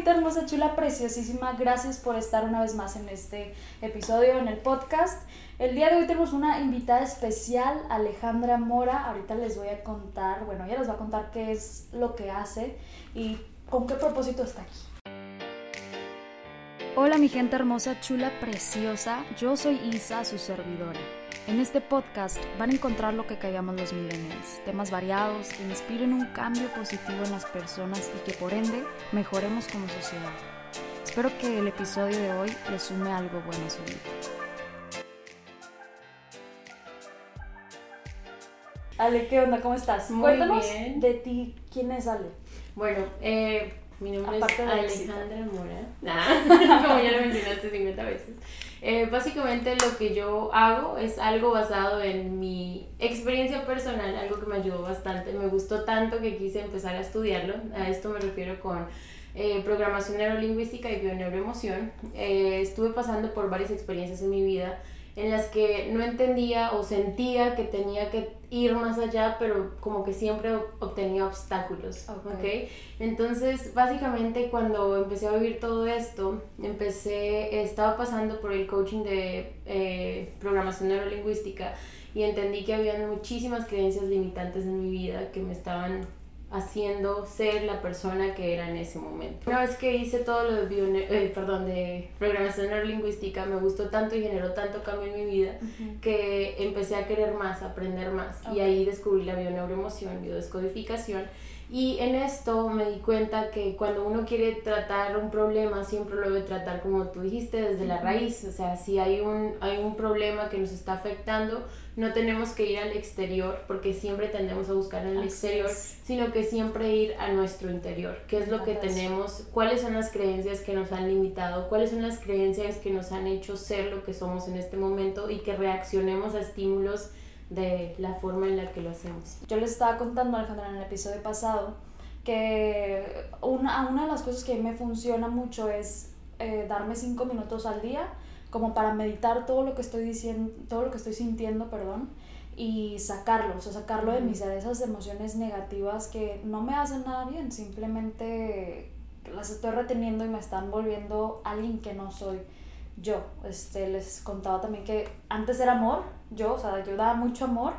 güerita hermosa, chula, preciosísima. Gracias por estar una vez más en este episodio, en el podcast. El día de hoy tenemos una invitada especial, Alejandra Mora. Ahorita les voy a contar, bueno, ella les va a contar qué es lo que hace y con qué propósito está aquí. Hola mi gente hermosa, chula, preciosa. Yo soy Isa, su servidora. En este podcast van a encontrar lo que callamos los millennials, temas variados que inspiren un cambio positivo en las personas y que por ende mejoremos como sociedad. Espero que el episodio de hoy les sume algo bueno a su vida. Ale, ¿qué onda? ¿Cómo estás? Muy Cuéntanos bien. de ti, ¿quién es Ale? Bueno, eh, mi nombre Aparte es. Alejandra Mora. Ah, como ya lo mencionaste 50 veces. Eh, básicamente lo que yo hago es algo basado en mi experiencia personal, algo que me ayudó bastante. Me gustó tanto que quise empezar a estudiarlo. A esto me refiero con eh, programación neurolingüística y bioneuroemoción. Eh, estuve pasando por varias experiencias en mi vida en las que no entendía o sentía que tenía que ir más allá, pero como que siempre ob- obtenía obstáculos, Ok. ¿ok? Entonces, básicamente cuando empecé a vivir todo esto, empecé, estaba pasando por el coaching de eh, programación neurolingüística y entendí que había muchísimas creencias limitantes en mi vida que me estaban haciendo ser la persona que era en ese momento. Una vez que hice todo lo de, bione- eh, perdón, de programación neurolingüística, me gustó tanto y generó tanto cambio en mi vida que empecé a querer más, a aprender más. Ok. Y ahí descubrí la bioneuroemoción, biodescodificación. Y en esto me di cuenta que cuando uno quiere tratar un problema, siempre lo debe tratar como tú dijiste, desde la raíz. O sea, si hay un, hay un problema que nos está afectando, no tenemos que ir al exterior, porque siempre tendemos a buscar en el Así exterior, es. sino que siempre ir a nuestro interior. ¿Qué es lo que tenemos? ¿Cuáles son las creencias que nos han limitado? ¿Cuáles son las creencias que nos han hecho ser lo que somos en este momento y que reaccionemos a estímulos de la forma en la que lo hacemos? Yo les estaba contando, Alejandra, en el episodio pasado, que una, una de las cosas que me funciona mucho es eh, darme cinco minutos al día como para meditar todo lo que estoy diciendo, todo lo que estoy sintiendo, perdón, y sacarlo, o sea, sacarlo de mis de esas emociones negativas que no me hacen nada bien, simplemente las estoy reteniendo y me están volviendo alguien que no soy yo. Este, les contaba también que antes era amor, yo, o sea, yo daba mucho amor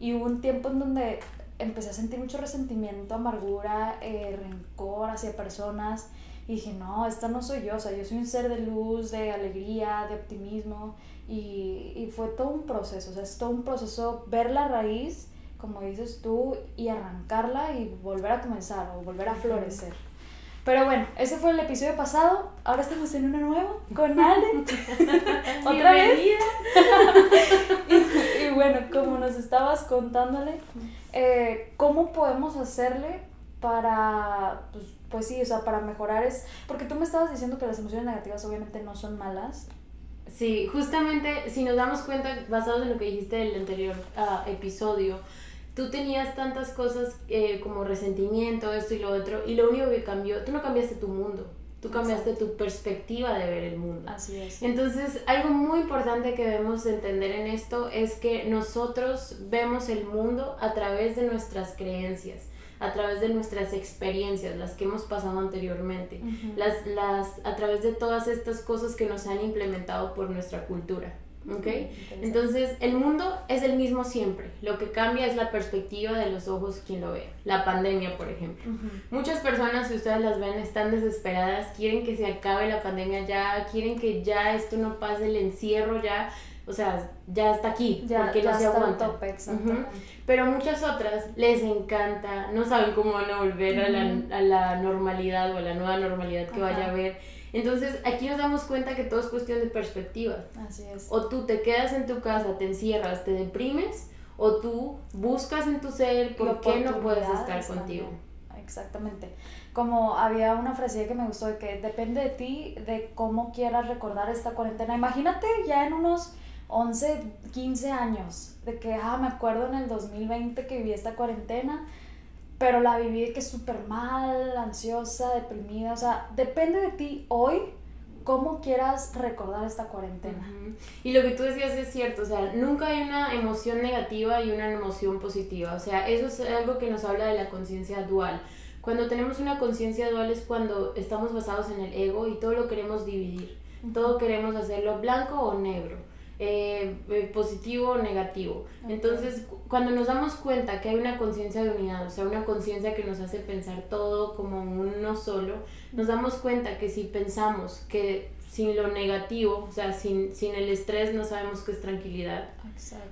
y hubo un tiempo en donde empecé a sentir mucho resentimiento, amargura, eh, rencor hacia personas y dije, no, esta no soy yo, o sea, yo soy un ser de luz, de alegría, de optimismo y, y fue todo un proceso, o sea, es todo un proceso ver la raíz, como dices tú, y arrancarla y volver a comenzar o volver a florecer. Pero bueno, ese fue el episodio pasado. Ahora estamos en uno nuevo con Ale. ¿Otra vez? Y, y bueno, como nos estabas contándole, eh, ¿cómo podemos hacerle para, pues, pues sí, o sea, para mejorar es... Porque tú me estabas diciendo que las emociones negativas obviamente no son malas. Sí, justamente si nos damos cuenta, basados en lo que dijiste del anterior ah, episodio, tú tenías tantas cosas eh, como resentimiento, esto y lo otro, y lo único que cambió, tú no cambiaste tu mundo, tú cambiaste tu perspectiva de ver el mundo. Así es. Entonces, algo muy importante que debemos de entender en esto es que nosotros vemos el mundo a través de nuestras creencias, a través de nuestras experiencias, las que hemos pasado anteriormente, las, las, a través de todas estas cosas que nos han implementado por nuestra cultura. ¿Ok? Entonces, el mundo es el mismo siempre. Lo que cambia es la perspectiva de los ojos quien lo ve. La pandemia, por ejemplo. Muchas personas, si ustedes las ven, están desesperadas, quieren que se acabe la pandemia ya, quieren que ya esto no pase, el encierro ya, o sea, ya está aquí, Ya, porque ya se aguanta. tope. Pero muchas otras les encanta, no saben cómo van a volver a, la, a la normalidad o a la nueva normalidad que vaya a haber. Entonces, aquí nos damos cuenta que todo es cuestión de perspectiva. Así es. O tú te quedas en tu casa, te encierras, te deprimes, o tú buscas en tu ser por qué no puedes estar contigo. Exactamente. Como había una frase que me gustó de que depende de ti de cómo quieras recordar esta cuarentena. Imagínate ya en unos 11, 15 años de que, ah, me acuerdo en el 2020 que viví esta cuarentena, pero la viví que súper mal, ansiosa, deprimida. O sea, depende de ti hoy cómo quieras recordar esta cuarentena. Ujú. Y lo que tú decías es cierto, o sea, nunca hay una emoción negativa y una emoción positiva, o sea, eso es algo que nos habla de la conciencia dual. Cuando tenemos una conciencia dual es cuando estamos basados en el ego y todo lo queremos dividir. Todo queremos hacerlo blanco o negro. Eh, eh, positivo o negativo. Entonces, cuando nos damos cuenta que hay una conciencia de unidad, o sea, una conciencia que nos hace pensar todo como uno solo, nos damos cuenta que si pensamos que sin lo negativo, o sea, sin, sin el estrés no sabemos qué es tranquilidad.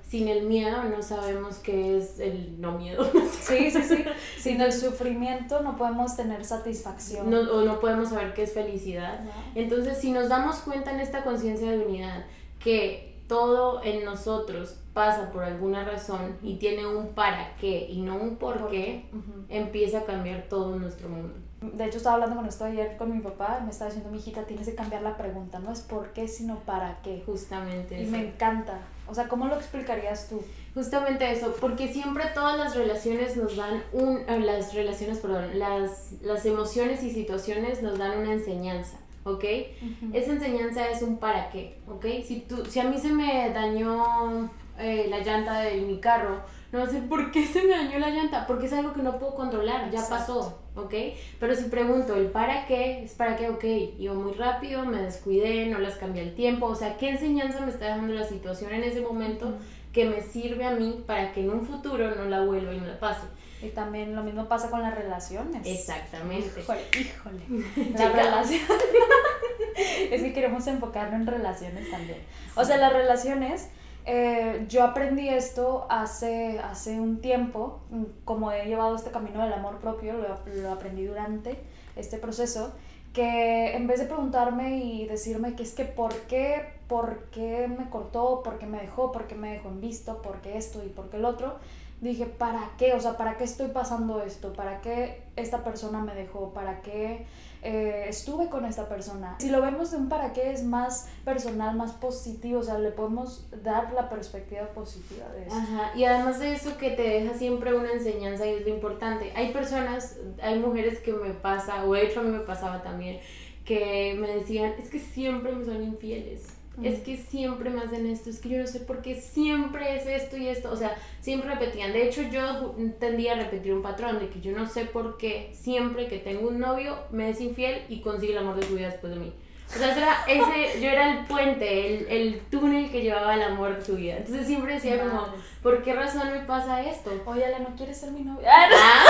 Sin el miedo no sabemos qué es el no miedo. sí, sí, sí. Sin el sufrimiento no podemos tener satisfacción. No, o no podemos saber qué es felicidad. Entonces, si nos damos cuenta en esta conciencia de unidad que todo en nosotros pasa por alguna razón y tiene un para qué y no un por, qué, empieza a cambiar todo nuestro mundo. De hecho, estaba hablando con esto ayer con mi papá, me estaba diciendo, mi hijita, tienes que cambiar la pregunta, no es por qué, sino para qué. Justamente. Y me encanta. O sea, ¿cómo lo explicarías tú? Justamente eso, porque siempre todas las relaciones nos dan un, eh, las relaciones, perdón, las, las emociones y situaciones nos dan una enseñanza. ¿Ok? Esa enseñanza es un para qué, ¿ok? Si, tú, si a mí se me dañó eh, la llanta de mi carro, no va a ser ¿por qué se me dañó la llanta? Porque es algo que no puedo controlar, ya pasó, ¿ok? Pero si pregunto el para qué, es para qué, ok, iba muy rápido, me descuidé, no las cambié el tiempo, o sea, ¿qué enseñanza me está dejando la situación en ese momento que me sirve a mí para que en un futuro no la vuelva y no la pase? Y también lo mismo pasa con las relaciones. Exactamente. Híjole, híjole. La relación. es que queremos enfocarnos en relaciones también. O sea, las relaciones eh, yo aprendí esto hace, hace un tiempo, mm, como he llevado este camino del amor propio, lo, lo, aprendí durante este proceso, que en vez de preguntarme y decirme que es que por qué, por qué me cortó, por qué me dejó, por qué me dejó en visto, por qué esto y por qué el otro, dije, ¿para qué? O sea, ¿para qué estoy pasando esto? ¿Para qué esta persona me dejó? ¿Para qué eh, estuve con esta persona. Si lo vemos de un para qué es más personal, más positivo, o sea, le podemos dar la perspectiva positiva de eso. Ajá, y además de eso que te deja siempre una enseñanza y es lo importante. Hay personas, hay mujeres que me pasa, o de hecho a mí me pasaba también, que me decían, es que siempre me son infieles es que siempre me hacen esto, es que yo no sé por qué siempre es esto y esto, o sea, siempre repetían. De hecho, yo tendía a repetir un patrón de que yo no sé por qué siempre que tengo un novio me es infiel y consigue el amor de su vida después de mí. O sea, era ese, yo era el puente, el, el túnel que llevaba al amor de su vida. Entonces siempre decía como, ¿por qué razón me pasa esto? Oye, Ale, ¿no quieres ser mi novia? Ah,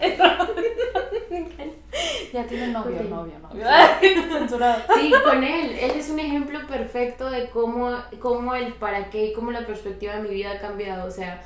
ya tiene novio, novio, novio. Censurado. Sí, con él. Él es un ejemplo perfecto de cómo, cómo el para qué y cómo la perspectiva de mi vida ha cambiado. O sea,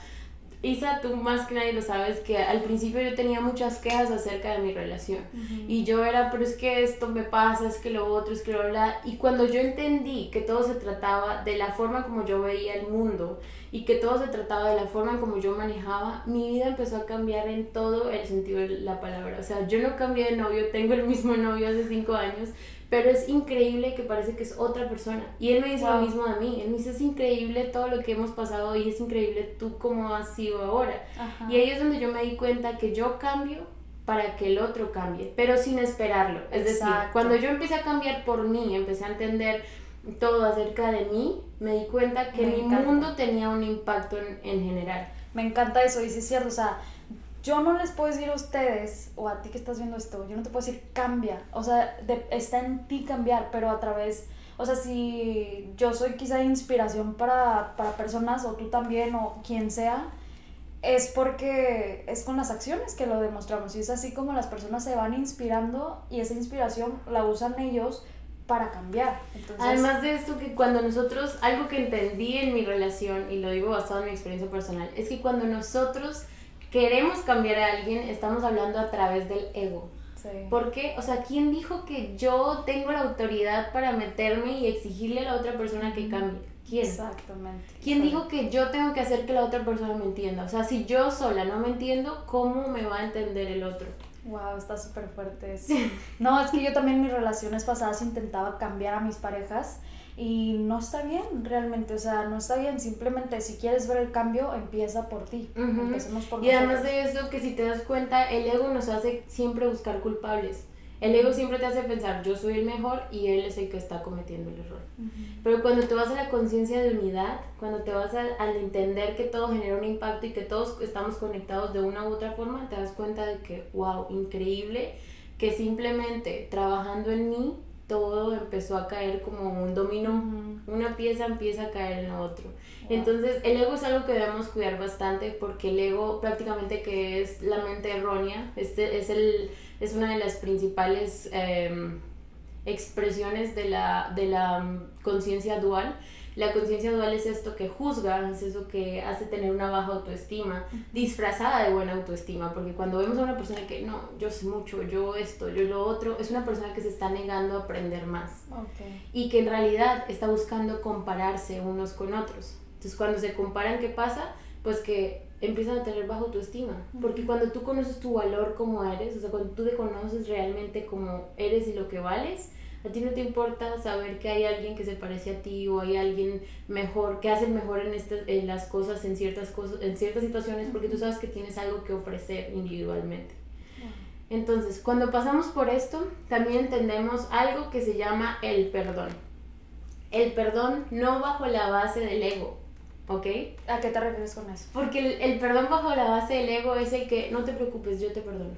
Isa, tú más que nadie lo sabes que al principio yo tenía muchas quejas acerca de mi relación. Y yo era, pero es que esto me pasa, es que lo otro, es que lo bla. Y cuando yo entendí que todo se trataba de la forma como yo veía el mundo y que todo se trataba de la forma como yo manejaba, mi vida empezó a cambiar en todo el sentido de la palabra. O sea, yo no cambié de novio, tengo el mismo novio hace cinco años, pero es increíble que parece que es otra persona. Y él me dice lo mismo a mí. Él me dice, es increíble todo lo que hemos pasado y es increíble tú cómo has sido ahora. Y ahí es donde yo me di cuenta que yo cambio para que el otro cambie, pero sin esperarlo. Es decir, cuando yo empecé a cambiar por mí, empecé a entender todo acerca de mí, me di cuenta que mi mundo tenía un impacto en, en general. Me encanta eso, y sí es cierto, o sea, yo no les puedo decir a ustedes o a ti que estás viendo esto, yo no te puedo decir cambia, o sea, está en ti cambiar, pero a través, o sea, si yo soy quizá inspiración para, para personas o tú también o quien sea, es porque es con las acciones que lo demostramos y es así como las personas se van inspirando y esa inspiración la usan ellos para cambiar. Además de esto, que cuando nosotros, algo que entendí en mi relación, y lo digo basado en mi experiencia personal, es que cuando nosotros queremos cambiar a alguien, estamos hablando a través del ego. Sí. Porque, o sea, ¿quién dijo que yo tengo la autoridad para meterme y exigirle a la otra persona que cambie? ¿Quién? Exactamente. ¿Quién dijo que yo tengo que hacer que la otra persona me entienda? O sea, si yo sola no me entiendo, ¿cómo me va a entender el otro? Wow, está súper fuerte eso. No, es que yo también en mis relaciones pasadas intentaba cambiar a mis parejas y no está bien realmente, o sea, no está bien, simplemente si quieres ver el cambio, empieza por ti, Y además de eso, que si te das cuenta, el ego nos hace siempre buscar culpables. El ego siempre te hace pensar, yo soy el mejor y él es el que está cometiendo el error. Pero cuando te vas a la conciencia de unidad, cuando te vas al entender que todo genera un impacto y que todos estamos conectados de una u otra forma, te das cuenta de que, wow, increíble, que simplemente trabajando en mí, todo empezó a caer como un dominó. Una pieza empieza a caer en la otra. Entonces, el ego es algo que debemos cuidar bastante porque el ego prácticamente que es la mente errónea, este es el es una de las principales em, expresiones de la, de la mm, conciencia dual. La conciencia dual es esto que juzga, es eso que hace tener una baja autoestima, disfrazada de buena autoestima, porque cuando vemos a una persona que no, yo sé mucho, yo esto, yo lo otro, es una persona que se está negando a aprender más y que en realidad está buscando compararse unos con otros. Entonces cuando se comparan, ¿qué pasa? Pues que empiezan a tener bajo tu estima. Porque cuando tú conoces tu valor como eres, o sea, cuando tú te conoces realmente como eres y lo que vales, a ti no te importa saber que hay alguien que se parece a ti o hay alguien mejor, que hace mejor en, este, en las cosas, en ciertas, cosas, en ciertas situaciones, porque tú sabes que tienes algo que ofrecer individualmente. Entonces, cuando pasamos por esto, también entendemos algo que se llama el perdón. El perdón no bajo la base del ego, ¿Ok? ¿A qué te refieres con eso? Porque el, perdón bajo la base del ego es el que no te preocupes, yo te perdono.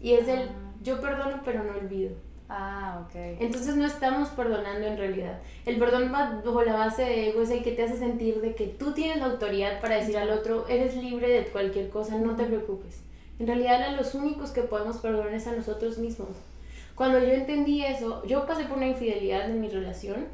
Y es el ah. yo perdono pero no olvido. Ah, ok. Entonces no estamos perdonando en realidad. El perdón bajo la base de ego es el que te hace sentir de que tú tienes la autoridad para decir al otro, eres libre de cualquier cosa, no te preocupes. En realidad a los únicos que podemos perdonar es a nosotros mismos. Cuando yo entendí eso, yo pasé por una infidelidad en mi relación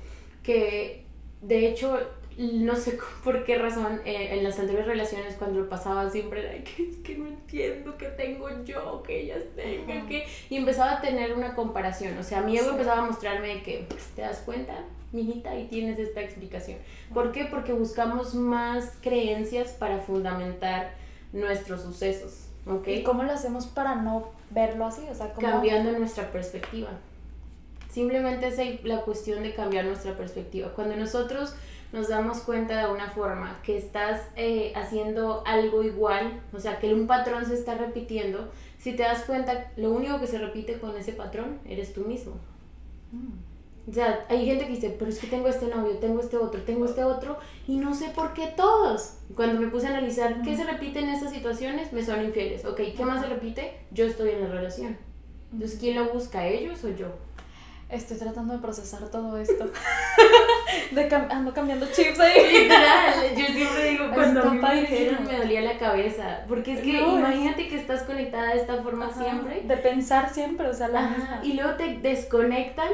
que de hecho no sé por qué razón eh, en las anteriores relaciones cuando lo pasaba siempre era que que no entiendo que tengo yo, que ellas tengan, que... Y empezaba a tener una comparación, o sea, mi ego empezaba a mostrarme que, ¿te das cuenta? Mijita, y tienes esta explicación. ¿Por qué? Porque buscamos más creencias para fundamentar nuestros sucesos, ¿ok? ¿Y cómo lo hacemos para no verlo así? O sea, Cambiando nuestra perspectiva. Simplemente es la cuestión de cambiar nuestra perspectiva. Cuando nosotros nos damos cuenta de una forma que estás eh, haciendo algo igual, o sea, que un patrón se está repitiendo, si te das cuenta, lo único que se repite con ese patrón eres tú mismo. Mm. O sea, hay gente que dice, pero es que tengo este novio, tengo este otro, tengo este otro, y no sé por qué todos. Cuando me puse a analizar qué se repite en estas situaciones, me son infieles. Ok, ¿qué más se repite? Yo estoy en la relación. Entonces, ¿quién lo busca, ellos o yo? Estoy tratando de procesar todo esto. de ando cambiando chips ahí. Literal, yo siempre digo, cuando me dijeron me dolía la cabeza. Porque es que imagínate que estás conectada de esta forma siempre. De pensar siempre, o sea, la misma. Y luego te desconectan,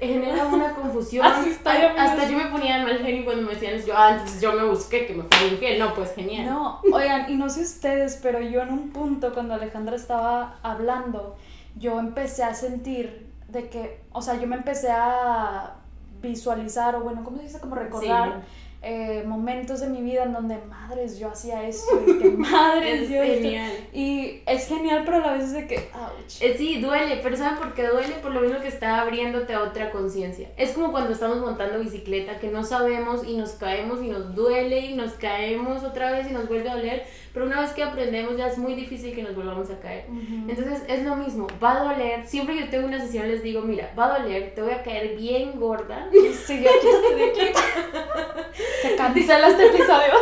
genera una confusión. hasta yo me ponía mal genio cuando me decían, yo, ah, yo me busqué que me fuera infiel. No, pues genial. No, oigan, y no sé ustedes, pero yo en un punto cuando Alejandra estaba hablando, yo empecé a sentir de que, o sea, yo me empecé a visualizar, o bueno, ¿cómo se dice? Como recordar eh, momentos de mi vida en donde, madres, yo hacía eso, y que madres, es genial. Y es genial, pero a la vez es de que, ouch. Eh, sí, duele, pero ¿saben por qué duele? Por lo mismo que está abriéndote a otra conciencia. Es como cuando estamos montando bicicleta, que no sabemos y nos caemos y nos duele y nos caemos otra vez y nos vuelve a doler pero una vez que aprendemos ya es muy difícil que nos volvamos a caer. Entonces es lo mismo, va a doler. Siempre que yo tengo una sesión les digo, mira, va a doler, te voy a caer bien gorda. Sí, quítate de aquí. Se cancela este episodio.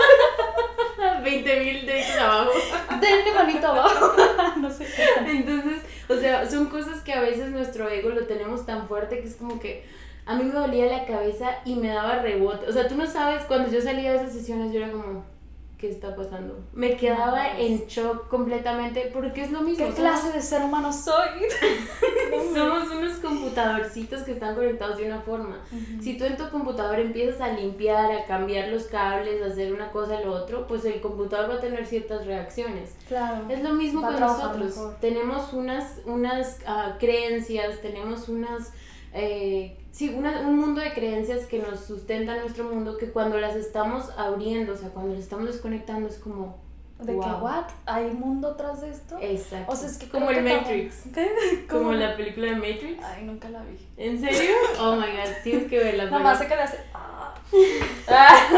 20 mil deditos abajo. Denle manito abajo. no sé qué. Entonces, o sea, son cosas que a veces nuestro ego lo tenemos tan fuerte que es como que a mí me dolía la cabeza y me daba rebote. O sea, tú no sabes, cuando yo salía de esas sesiones yo era como ¿qué está pasando? Me quedaba en shock completamente porque es lo mismo. ¿Qué clase de ser humano soy? somos unos computadorcitos que están conectados de una forma. Si tú en tu computador empiezas a limpiar, a cambiar los cables, a hacer una cosa y lo otro, pues el computador va a tener ciertas reacciones. Claro. Es lo mismo con nosotros. Tenemos unas, unas uh, creencias, tenemos unas... Eh, sí, un mundo de creencias que nos sustentan nuestro mundo que cuando las estamos abriendo, o sea, cuando las estamos desconectando es como... ¿De que, what? ¿Hay mundo tras de esto? Exacto. O sea, es que como el Matrix. ¿Qué? Como la película de Matrix. Ay, nunca la vi. ¿En serio? Oh my god, tienes que verla. Mamá se que le hace... Ah.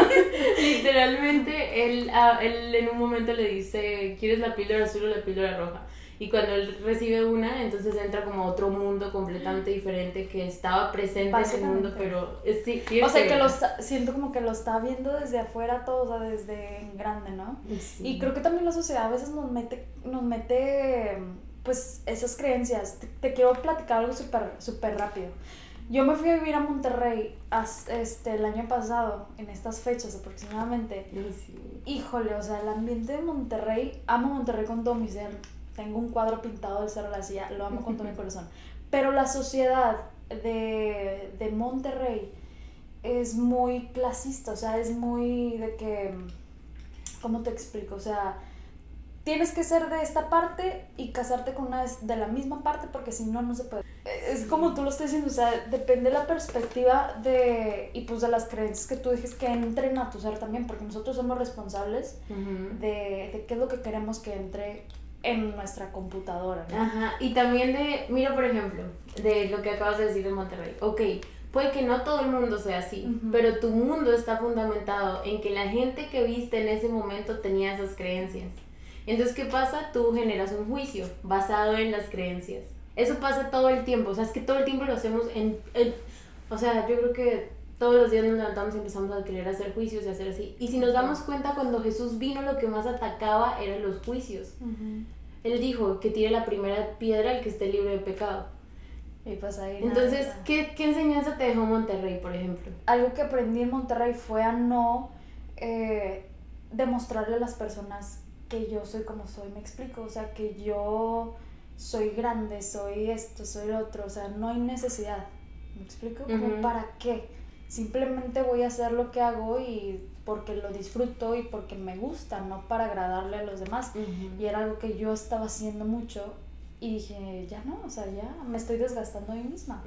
Literalmente, él, él en un momento le dice, ¿quieres la píldora azul o la píldora roja? Y cuando él recibe una, entonces entra como a otro mundo completamente diferente que estaba presente en ese mundo, pero es, sí, O sea, que lo siento como que lo está viendo desde afuera todo, o sea, desde grande, ¿no? Y creo que también la sociedad a veces nos mete, nos mete pues esas creencias. Te, quiero platicar algo súper super rápido. Yo me fui a vivir a Monterrey este, el año pasado, en estas fechas aproximadamente. Híjole, o sea, el ambiente de Monterrey, amo Monterrey con todo mi ser. Tengo un cuadro pintado del Cerro de la Silla, lo amo con todo mi corazón. Pero la sociedad de, de Monterrey es muy clasista, o sea, es muy de que, ¿cómo te explico? O sea, tienes que ser de esta parte y casarte con una de la misma parte porque si no, no se puede. Es como tú lo estás diciendo, o sea, depende de la perspectiva de, y pues de las creencias que tú dejes que entren a tu ser también, porque nosotros somos responsables de, de qué es lo que queremos que entre en nuestra computadora. ¿no? Ajá, y también de, mira por ejemplo, de lo que acabas de decir de Monterrey, ok, puede que no todo el mundo sea así, pero tu mundo está fundamentado en que la gente que viste en ese momento tenía esas creencias. Entonces, ¿qué pasa? Tú generas un juicio basado en las creencias. Eso pasa todo el tiempo, o sea, es que todo el tiempo lo hacemos en... o sea, yo creo que todos los días nos levantamos y empezamos a querer hacer juicios y hacer así. Y si nos damos cuenta, cuando Jesús vino, lo que más atacaba eran los juicios. Él dijo que tire la primera piedra el que esté libre de pecado. Y pues ahí Entonces, ¿qué, ¿qué, enseñanza te dejó Monterrey, por ejemplo? Algo que aprendí en Monterrey fue a no eh, demostrarle a las personas que yo soy como soy, me explico, o sea, que yo soy grande, soy esto, soy lo otro, o sea, no hay necesidad, me explico, como para qué, simplemente voy a hacer lo que hago y porque lo disfruto y porque me gusta, no para agradarle a los demás, y era algo que yo estaba haciendo mucho y dije, ya no, o sea, ya me estoy desgastando a mí misma.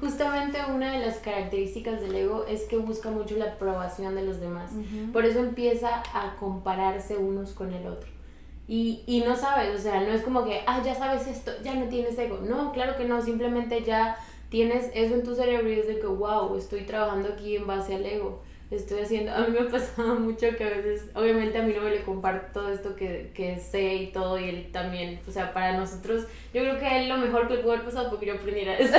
Justamente una de las características del ego es que busca mucho la aprobación de los demás. Por eso empieza a compararse unos con el otro. Y, y no sabes, o sea, no es como que, ah, ya sabes esto, ya no tienes ego. No, claro que no, simplemente ya tienes eso en tu cerebro y es de que, wow, estoy trabajando aquí en base al ego estoy haciendo. A mí me ha pasado mucho que a veces, obviamente a mí no me le comparto todo esto que, que sé y todo, y él también, o sea, para nosotros, yo creo que a él lo mejor que le pudo haber pasado porque yo aprendiera eso,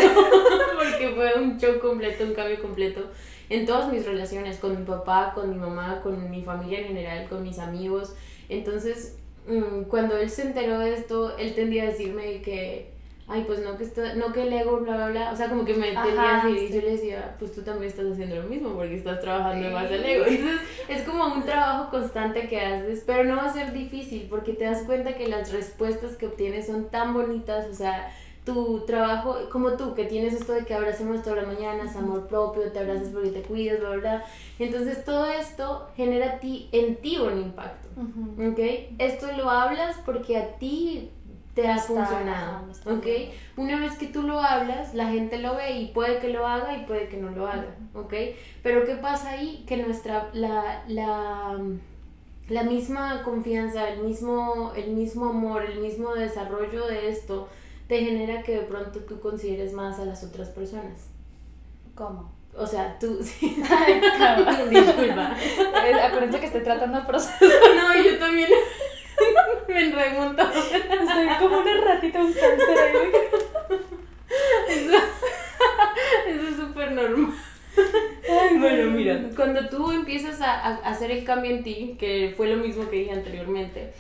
porque fue un show completo, un cambio completo en todas mis relaciones, con mi papá, con mi mamá, con mi familia en general, con mis amigos. Entonces, mm, cuando él se enteró de esto, él tendía a decirme que ay, pues no que, está, no que el ego, bla, bla, bla. O sea, como que me así y yo le decía, pues tú también estás haciendo lo mismo porque estás trabajando más el ego. Entonces, es como un trabajo constante que haces, pero no va a ser difícil porque te das cuenta que las respuestas que obtienes son tan bonitas, o sea, tu trabajo, como tú, que tienes esto de que abracemos todas las mañanas, amor propio, te abrazas porque te cuidas, bla, bla. Entonces todo esto genera ti, en ti un impacto, ¿ok? Esto lo hablas porque a ti te ha funcionado, ¿ok? Una vez que tú lo hablas, la gente lo ve y puede que lo haga y puede que no lo haga, ¿ok? Pero ¿qué pasa ahí? Que nuestra, la, la, la misma confianza, el mismo, el mismo amor, el mismo desarrollo de esto te genera que de pronto tú consideres más a las otras personas. ¿Cómo? O sea, tú... Sí. Disculpa. Acuérdense que estoy tratando el proceso. no, yo también... Me remonto. Estoy como una ratita, un cáncer ahí. Eso, eso es súper normal. bueno, mira, cuando tú empiezas a, a, hacer el cambio en ti, que fue lo mismo que dije anteriormente,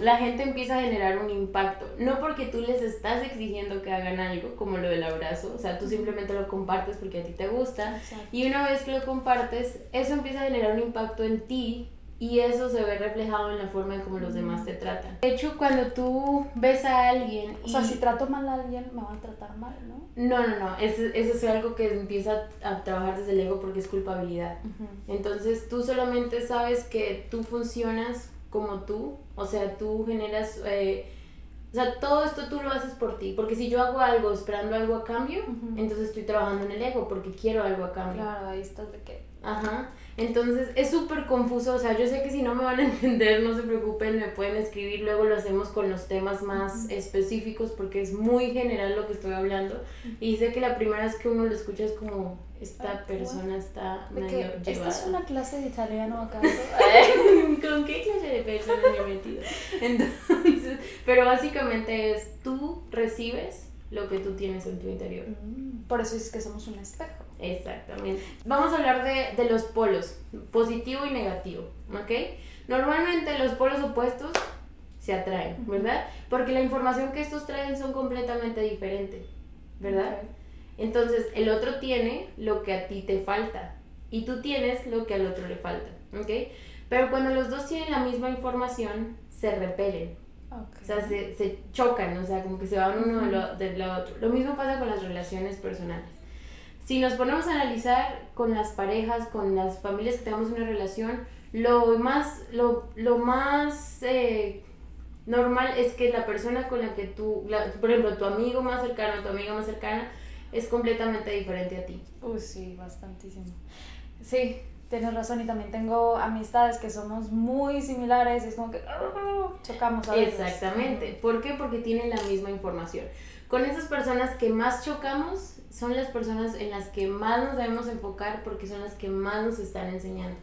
la gente empieza a generar un impacto. No porque tú les estás exigiendo que hagan algo, como lo del abrazo, o sea, tú simplemente lo compartes porque a ti te gusta. Y una vez que lo compartes, eso empieza a generar un impacto en ti y eso se ve reflejado en la forma en cómo los demás te tratan. De hecho, cuando tú ves a alguien... O sea, si trato mal a alguien, me van a tratar mal, ¿no? No, no, no. Eso, eso es algo que empieza a trabajar desde el ego porque es culpabilidad. Entonces, tú solamente sabes que tú funcionas como tú. O sea, tú generas... Eh, o sea, todo esto tú lo haces por ti. Porque si yo hago algo esperando algo a cambio, entonces estoy trabajando en el ego porque quiero algo a cambio. Claro, ahí estás de qué. Ajá. Entonces es súper confuso, o sea, yo sé que si no me van a entender, no se preocupen, me pueden escribir, luego lo hacemos con los temas más específicos porque es muy general lo que estoy hablando y sé que la primera vez que uno lo escucha es como, esta persona está medio llevada. ¿Esta es una clase de italiano acaso? ¿Con qué clase de persona me he metido? Entonces Entonces, pero básicamente es tú recibes lo que tú tienes en tu interior. Mm, Por eso es que somos un espejo. Exactamente. Vamos a hablar de, de los polos, positivo y negativo, ¿ok? Normalmente los polos opuestos se atraen, ¿verdad? Porque la información que estos traen son completamente diferentes, ¿verdad? Entonces, el otro tiene lo que a ti te falta y tú tienes lo que al otro le falta, ¿ok? Pero cuando los dos tienen la misma información, se repelen, Ok. o sea, se, se chocan, o sea, como que se van uno de lo, de lo otro. Lo mismo pasa con las relaciones personales. Si nos ponemos a analizar con las parejas, con las familias que tenemos una relación, lo más, lo, lo más eh, normal es que la persona con la que tú, la- por ejemplo, tu amigo más cercano, tu amiga más cercana, es completamente diferente a ti. Uy, sí, bastantísimo. Sí, tienes razón. Y también tengo amistades que somos muy similares. es como que ah, chocamos a veces. Exactamente. ¿Por qué? Porque tienen la misma información. Con esas personas que más chocamos son las personas en las que más nos debemos enfocar porque son las que más nos están enseñando.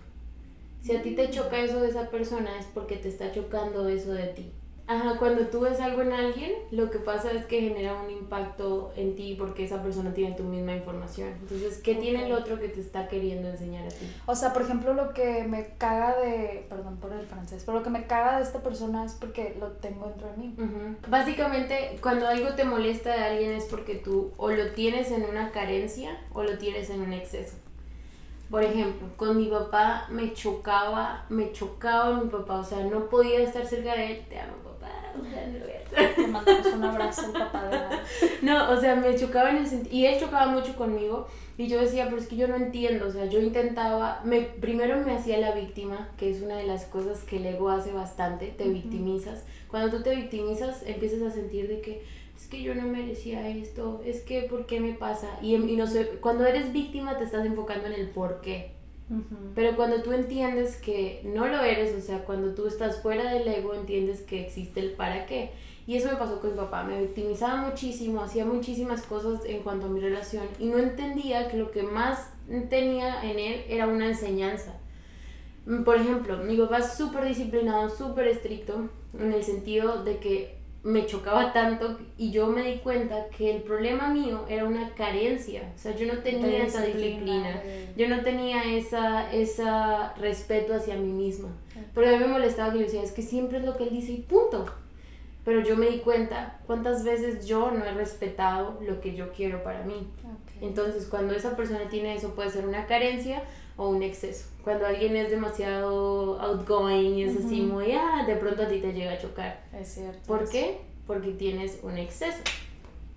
Si a ti te choca eso de esa persona es porque te está chocando eso de ti. Ajá, cuando tú ves algo en alguien, lo que pasa es que genera un impacto en ti porque esa persona tiene tu misma información. Entonces, ¿qué tiene el otro que te está queriendo enseñar a ti? O sea, por ejemplo, lo que me caga de. Perdón por el francés, pero lo que me caga de esta persona es porque lo tengo dentro de mí. Ujú. Básicamente, cuando algo te molesta de alguien es porque tú o lo tienes en una carencia o lo tienes en un exceso. Por ejemplo, con mi papá me chocaba, me chocaba mi papá, o sea, no podía estar cerca de él. Te amo, papá. Le mandamos un abrazo papá. No, o sea, me chocaba en el sentido, y él chocaba mucho conmigo, y yo decía, pero es que yo no entiendo, o sea, yo intentaba, me, primero me hacía la víctima, que es una de las cosas que el ego hace bastante, te victimizas. Cuando tú te victimizas, empiezas a sentir de que, es que yo no merecía esto, es que, ¿por qué me pasa? Y, y no sé, cuando eres víctima te estás enfocando en el por qué. Pero cuando tú entiendes que no lo eres, o sea, cuando tú estás fuera del ego, entiendes que existe el para qué. Y eso me pasó con mi papá, me victimizaba muchísimo, hacía muchísimas cosas en cuanto a mi relación y no entendía que lo que más tenía en él era una enseñanza. Por ejemplo, mi papá es súper disciplinado, súper estricto, en el sentido de que me chocaba tanto y yo me di cuenta que el problema mío era una carencia, o sea, yo no tenía esa disciplina. de- Yo no tenía esa, esa respeto hacia mí misma. Porque a mí me molestaba que yo decía, es que siempre es lo que él dice y punto. Pero yo me di cuenta cuántas veces yo no he respetado lo que yo quiero para mí. Entonces, cuando esa persona tiene eso, puede ser una carencia o un exceso. Cuando alguien es demasiado outgoing y es así Ujú. muy, ah, de pronto a ti te llega a chocar. Es cierto. ¿Por qué? Porque tienes un exceso.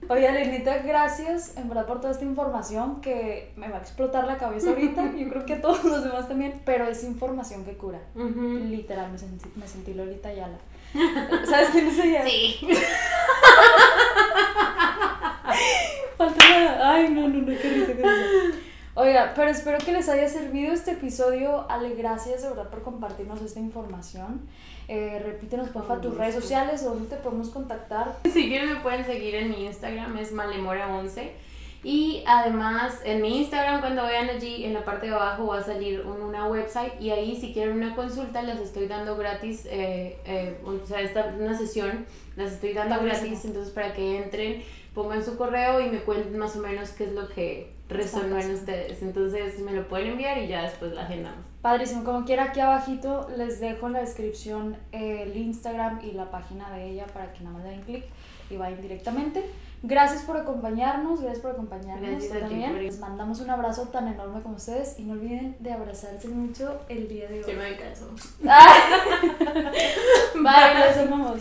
Oye, Alenita, gracias en verdad por toda esta información que me va a explotar la cabeza ahorita. Yo creo que a todos los demás también, pero es información que cura. Ujú. Literal, me sentí, me sentí Lolita Ayala. ¿Sabes quién es ella? Sí. Falta nada. Ay, no, no, no, qué risa, qué risa. Oiga, pero espero que les haya servido este episodio. Ale, gracias de verdad por compartirnos esta información. Eh, repítenos, porfa, tus redes sociales, donde te podemos contactar. Si quieren me pueden seguir en mi Instagram, es malemora11. Y además en mi Instagram cuando vean allí en la parte de abajo va a salir un- una website y ahí si quieren una consulta las estoy dando gratis, eh, eh, o sea, esta, una sesión las estoy dando gratis, entonces para que entren, pongan su correo y me cuenten más o menos qué es lo que en pasando. ustedes. Entonces me lo pueden enviar y ya después la agendamos. Padrísimo, como quiera aquí abajito les dejo en la descripción el Instagram y la página de ella para que nada más le den clic y vayan directamente. Gracias por acompañarnos, gracias por acompañarnos Gracias ti también. Les mandamos un abrazo tan enorme como ustedes y no olviden de abrazarse mucho el día de Que hoy. me canso. Bye, los amamos.